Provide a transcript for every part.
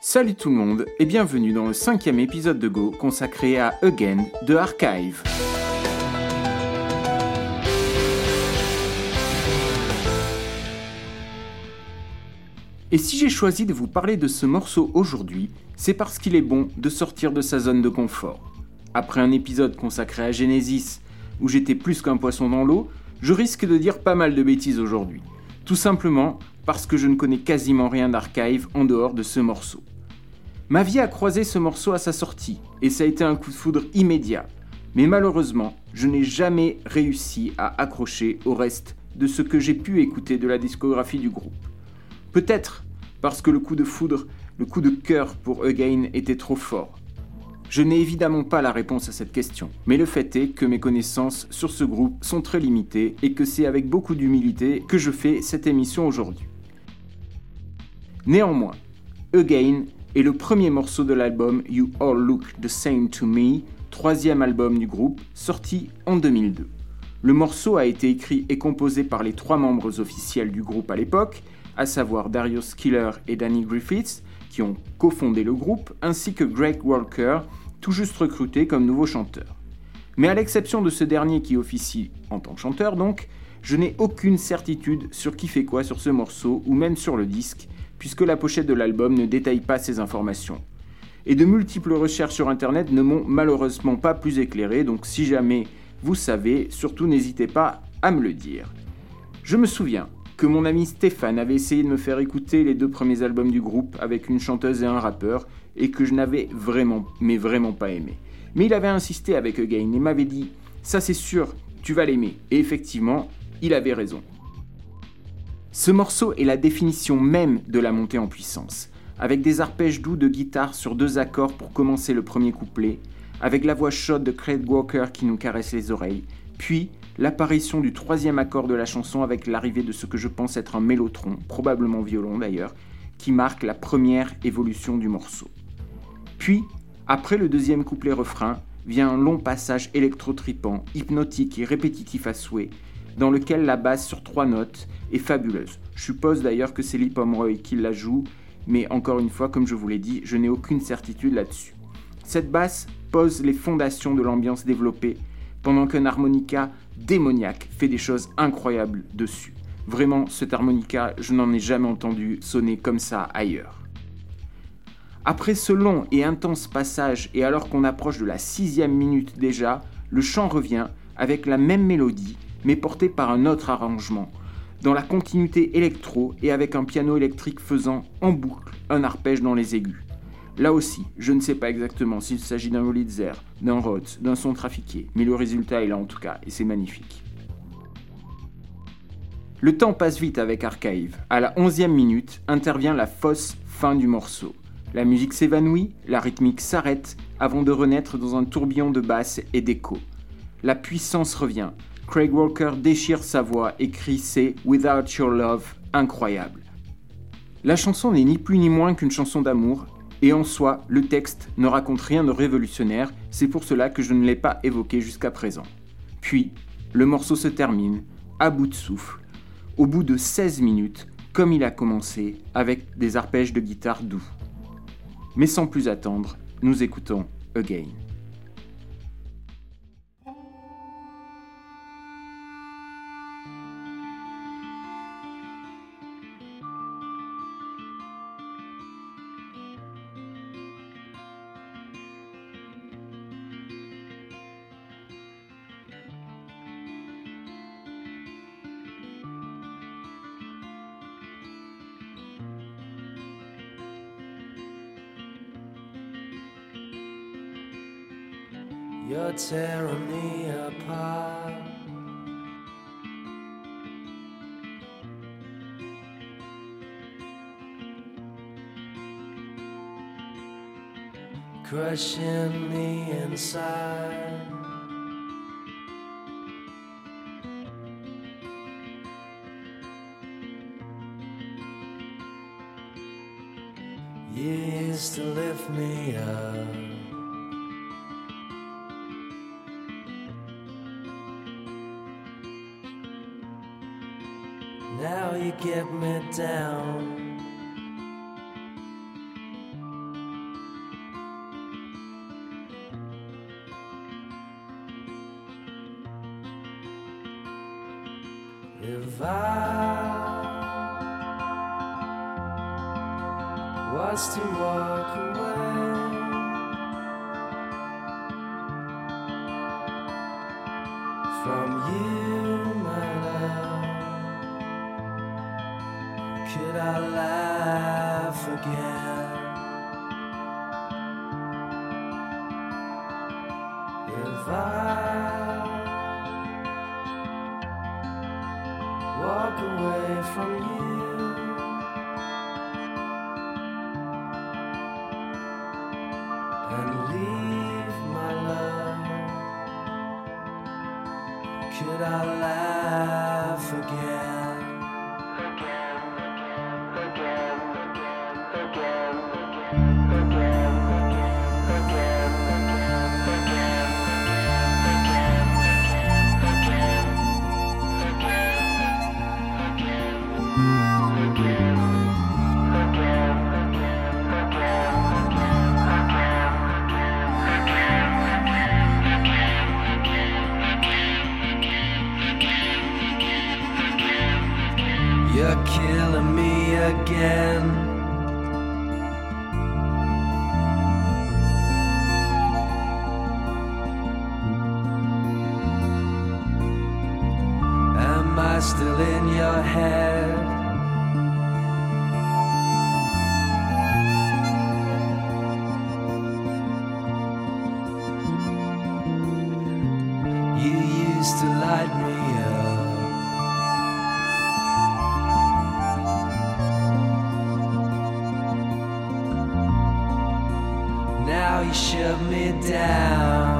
Salut tout le monde et bienvenue dans le cinquième épisode de Go consacré à Again de Archive. Et si j'ai choisi de vous parler de ce morceau aujourd'hui, c'est parce qu'il est bon de sortir de sa zone de confort. Après un épisode consacré à Genesis, où j'étais plus qu'un poisson dans l'eau, je risque de dire pas mal de bêtises aujourd'hui. Tout simplement parce que je ne connais quasiment rien d'archive en dehors de ce morceau. Ma vie a croisé ce morceau à sa sortie, et ça a été un coup de foudre immédiat. Mais malheureusement, je n'ai jamais réussi à accrocher au reste de ce que j'ai pu écouter de la discographie du groupe. Peut-être parce que le coup de foudre, le coup de cœur pour Again était trop fort. Je n'ai évidemment pas la réponse à cette question, mais le fait est que mes connaissances sur ce groupe sont très limitées et que c'est avec beaucoup d'humilité que je fais cette émission aujourd'hui. Néanmoins, Again est le premier morceau de l'album You All Look the Same to Me, troisième album du groupe, sorti en 2002. Le morceau a été écrit et composé par les trois membres officiels du groupe à l'époque, à savoir Darius Killer et Danny Griffiths, qui ont cofondé le groupe, ainsi que Greg Walker, tout juste recruté comme nouveau chanteur. Mais à l'exception de ce dernier qui officie en tant que chanteur donc, je n'ai aucune certitude sur qui fait quoi sur ce morceau ou même sur le disque, puisque la pochette de l'album ne détaille pas ces informations. Et de multiples recherches sur internet ne m'ont malheureusement pas plus éclairé, donc si jamais vous savez, surtout n'hésitez pas à me le dire. Je me souviens que mon ami Stéphane avait essayé de me faire écouter les deux premiers albums du groupe avec une chanteuse et un rappeur, et que je n'avais vraiment, mais vraiment pas aimé. Mais il avait insisté avec Again et m'avait dit Ça c'est sûr, tu vas l'aimer. Et effectivement, il avait raison. Ce morceau est la définition même de la montée en puissance, avec des arpèges doux de guitare sur deux accords pour commencer le premier couplet, avec la voix chaude de Craig Walker qui nous caresse les oreilles, puis l'apparition du troisième accord de la chanson avec l'arrivée de ce que je pense être un mélotron, probablement violon d'ailleurs, qui marque la première évolution du morceau. Puis, après le deuxième couplet-refrain, vient un long passage électro-tripant, hypnotique et répétitif à souhait, dans lequel la basse sur trois notes est fabuleuse. Je suppose d'ailleurs que c'est Lee Pomeroy qui la joue, mais encore une fois, comme je vous l'ai dit, je n'ai aucune certitude là-dessus. Cette basse pose les fondations de l'ambiance développée, pendant qu'un harmonica démoniaque fait des choses incroyables dessus. Vraiment, cet harmonica, je n'en ai jamais entendu sonner comme ça ailleurs. Après ce long et intense passage, et alors qu'on approche de la sixième minute déjà, le chant revient avec la même mélodie, mais portée par un autre arrangement, dans la continuité électro et avec un piano électrique faisant en boucle un arpège dans les aigus. Là aussi, je ne sais pas exactement s'il s'agit d'un Wolitzer, d'un Rhodes, d'un son trafiqué, mais le résultat est là en tout cas, et c'est magnifique. Le temps passe vite avec Archive. À la onzième minute, intervient la fausse fin du morceau. La musique s'évanouit, la rythmique s'arrête, avant de renaître dans un tourbillon de basse et d'écho. La puissance revient, Craig Walker déchire sa voix et crie c'est Without Your Love, incroyable. La chanson n'est ni plus ni moins qu'une chanson d'amour, et en soi, le texte ne raconte rien de révolutionnaire, c'est pour cela que je ne l'ai pas évoqué jusqu'à présent. Puis, le morceau se termine, à bout de souffle, au bout de 16 minutes, comme il a commencé, avec des arpèges de guitare doux. Mais sans plus attendre, nous écoutons Again. You're tearing me apart. Crushing me inside. You used to lift me up. Now you get me down. Cause I walk away from you. You shut me down.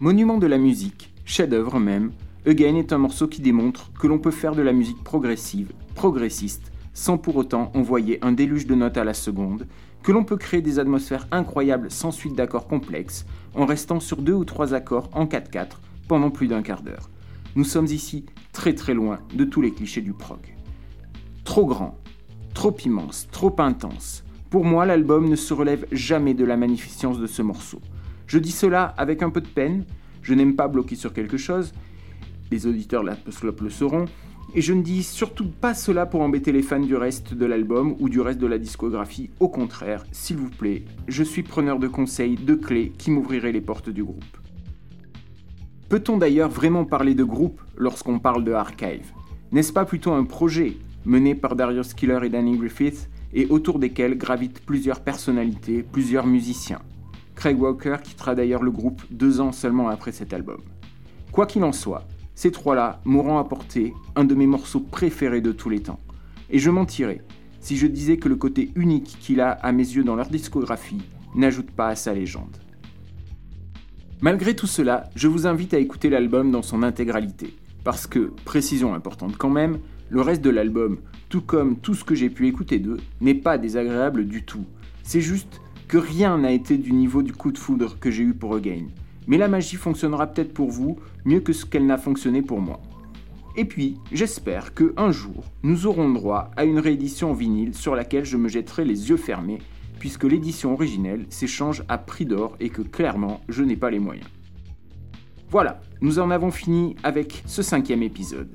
Monument de la musique, chef-d'œuvre même, Again est un morceau qui démontre que l'on peut faire de la musique progressive, progressiste, sans pour autant envoyer un déluge de notes à la seconde, que l'on peut créer des atmosphères incroyables sans suite d'accords complexes, en restant sur deux ou trois accords en 4-4 pendant plus d'un quart d'heure. Nous sommes ici très très loin de tous les clichés du prog. Trop grand, trop immense, trop intense. Pour moi, l'album ne se relève jamais de la magnificence de ce morceau. Je dis cela avec un peu de peine, je n'aime pas bloquer sur quelque chose, les auditeurs la le sauront, et je ne dis surtout pas cela pour embêter les fans du reste de l'album ou du reste de la discographie, au contraire, s'il vous plaît, je suis preneur de conseils, de clés qui m'ouvriraient les portes du groupe. Peut-on d'ailleurs vraiment parler de groupe lorsqu'on parle de Archive? N'est-ce pas plutôt un projet mené par Darius Killer et Danny Griffith et autour desquels gravitent plusieurs personnalités, plusieurs musiciens? Craig Walker quittera d'ailleurs le groupe deux ans seulement après cet album. Quoi qu'il en soit, ces trois-là m'auront apporté un de mes morceaux préférés de tous les temps. Et je mentirais si je disais que le côté unique qu'il a à mes yeux dans leur discographie n'ajoute pas à sa légende. Malgré tout cela, je vous invite à écouter l'album dans son intégralité, parce que, précision importante quand même, le reste de l'album, tout comme tout ce que j'ai pu écouter d'eux, n'est pas désagréable du tout. C'est juste que rien n'a été du niveau du coup de foudre que j'ai eu pour Again. Mais la magie fonctionnera peut-être pour vous mieux que ce qu'elle n'a fonctionné pour moi. Et puis, j'espère que un jour, nous aurons droit à une réédition en vinyle sur laquelle je me jetterai les yeux fermés, puisque l'édition originelle s'échange à prix d'or et que clairement, je n'ai pas les moyens. Voilà, nous en avons fini avec ce cinquième épisode.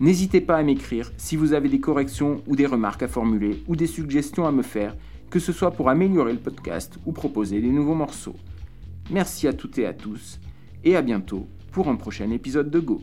N'hésitez pas à m'écrire si vous avez des corrections ou des remarques à formuler ou des suggestions à me faire, que ce soit pour améliorer le podcast ou proposer des nouveaux morceaux. Merci à toutes et à tous, et à bientôt pour un prochain épisode de Go.